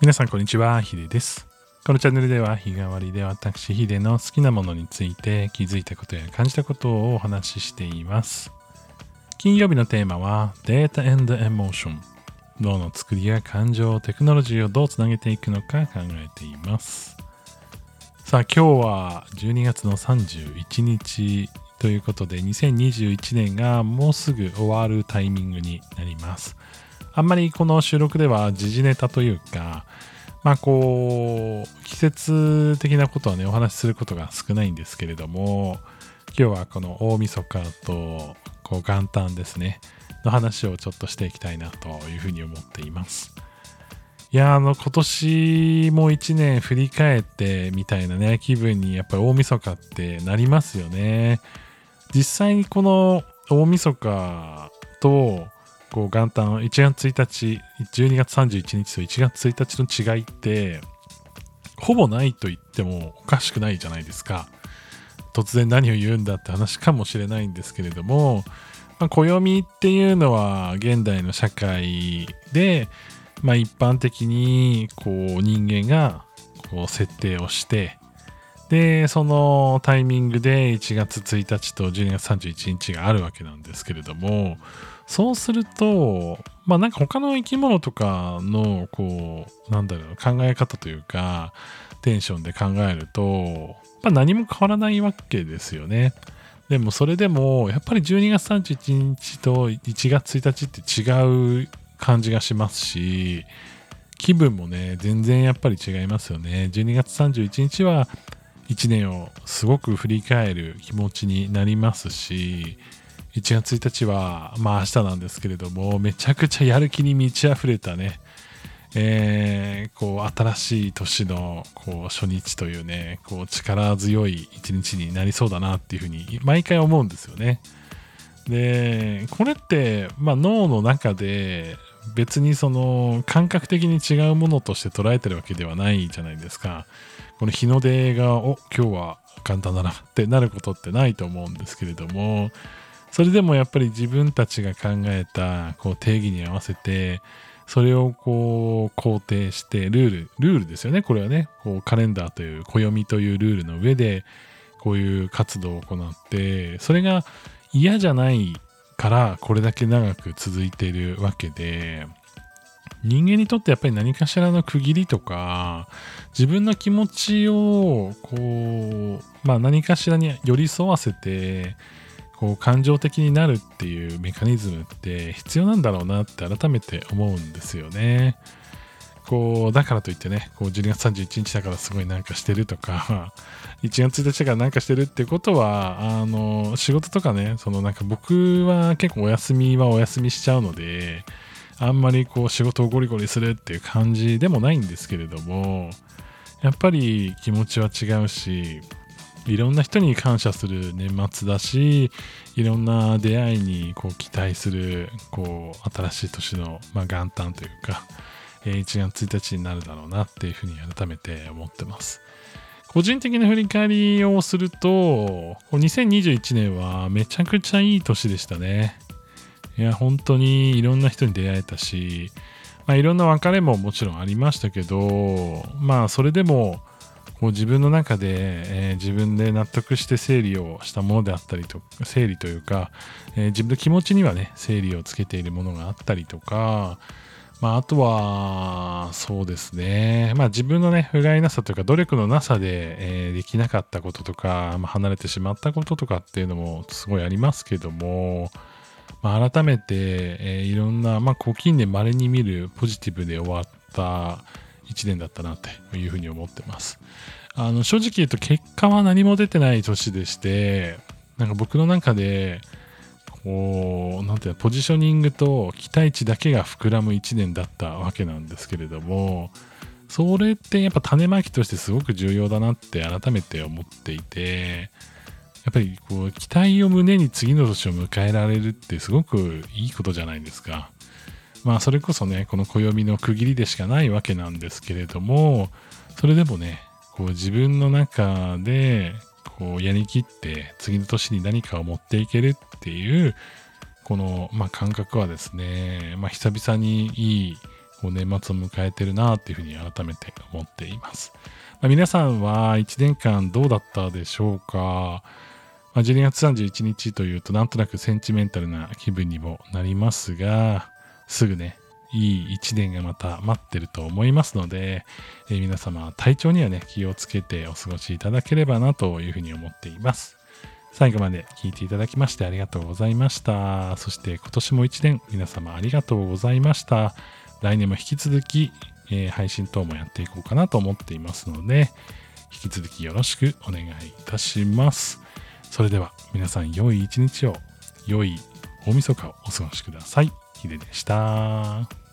皆さんこんにちは、ヒデです。このチャンネルでは日替わりで私ヒデの好きなものについて気づいたことや感じたことをお話ししています。金曜日のテーマは Data and Emotion 脳の作りや感情、テクノロジーをどうつなげていくのか考えています。さあ今日は12月の31日ということで2021年がもうすぐ終わるタイミングになります。あんまりこの収録では時事ネタというか、まあこう、季節的なことはね、お話しすることが少ないんですけれども、今日はこの大晦日とこう元旦ですね、の話をちょっとしていきたいなというふうに思っています。いや、あの、今年も一年振り返ってみたいなね、気分にやっぱり大晦日ってなりますよね。実際にこの大晦日と、こう元旦1月1日12月31日と1月1日の違いってほぼないと言ってもおかしくないじゃないですか。突然何を言うんだって話かもしれないんですけれども、まあ、暦っていうのは現代の社会で、まあ、一般的にこう人間がこう設定をしてでそのタイミングで1月1日と12月31日があるわけなんですけれどもそうすると、まあなんか他の生き物とかの、こう、なんだろう、考え方というか、テンションで考えると、まあ何も変わらないわけですよね。でもそれでも、やっぱり12月31日と1月1日って違う感じがしますし、気分もね、全然やっぱり違いますよね。12月31日は1年をすごく振り返る気持ちになりますし、1月1日は、まあ明日なんですけれども、めちゃくちゃやる気に満ち溢れたね、えー、こう、新しい年の、こう、初日というね、こう、力強い一日になりそうだなっていうふうに、毎回思うんですよね。で、これって、まあ脳の中で、別にその、感覚的に違うものとして捉えてるわけではないじゃないですか。この日の出が、お、今日は簡単だなってなることってないと思うんですけれども、それでもやっぱり自分たちが考えたこう定義に合わせてそれをこう肯定してルールルールですよね。これはね。こうカレンダーという暦というルールの上でこういう活動を行ってそれが嫌じゃないからこれだけ長く続いているわけで人間にとってやっぱり何かしらの区切りとか自分の気持ちをこうまあ何かしらに寄り添わせてこう感情的になるっていうメカニズムって必要なんだろうなって改めて思うんですよね。こうだからといってねこう12月31日だからすごいなんかしてるとか 1月1日だからなんかしてるってことはあの仕事とかねそのなんか僕は結構お休みはお休みしちゃうのであんまりこう仕事をゴリゴリするっていう感じでもないんですけれどもやっぱり気持ちは違うしいろんな人に感謝する年末だしいろんな出会いにこう期待するこう新しい年の、まあ、元旦というか、1月1日になるだろうなっていうふうに改めて思ってます。個人的な振り返りをすると2021年はめちゃくちゃいい年でしたね。いや本当にいろんな人に出会えたし、まあ、いろんな別れももちろんありましたけどまあそれでもこう自分の中で、えー自分で納得して整理をしたものであったりと整理というか、えー自分の気持ちにはね整理をつけているものがあったりとか、まあ、あとはそうですね、まあ、自分のね不甲斐なさというか努力のなさで、えーできなかったこととか、まあ、離れてしまったこととかっていうのもすごいありますけども、まあ、改めて、えーいろんな、まあ、こう近年稀に見るポジティブで終わった1年だったなというふうに思ってます。あの正直言うと結果は何も出てない年でしてなんか僕の中でこうなんていうポジショニングと期待値だけが膨らむ1年だったわけなんですけれどもそれってやっぱ種まきとしてすごく重要だなって改めて思っていてやっぱりこう期待を胸に次の年を迎えられるってすごくいいことじゃないですか。まあそれこそねこの暦の区切りでしかないわけなんですけれどもそれでもねこう自分の中でこうやりきって次の年に何かを持っていけるっていうこの、まあ、感覚はですね、まあ、久々にいいこう年末を迎えてるなっていうふうに改めて思っています。まあ、皆さんは1年間どうだったでしょうか、まあ、12月31日というとなんとなくセンチメンタルな気分にもなりますが、すぐね、いい1年がまた待ってると思いますので、えー、皆様体調にはね、気をつけてお過ごしいただければなというふうに思っています。最後まで聞いていただきましてありがとうございました。そして今年も1年皆様ありがとうございました。来年も引き続き、えー、配信等もやっていこうかなと思っていますので、引き続きよろしくお願いいたします。それでは皆さん良い一日を、良い大晦日をお過ごしください。秀でした。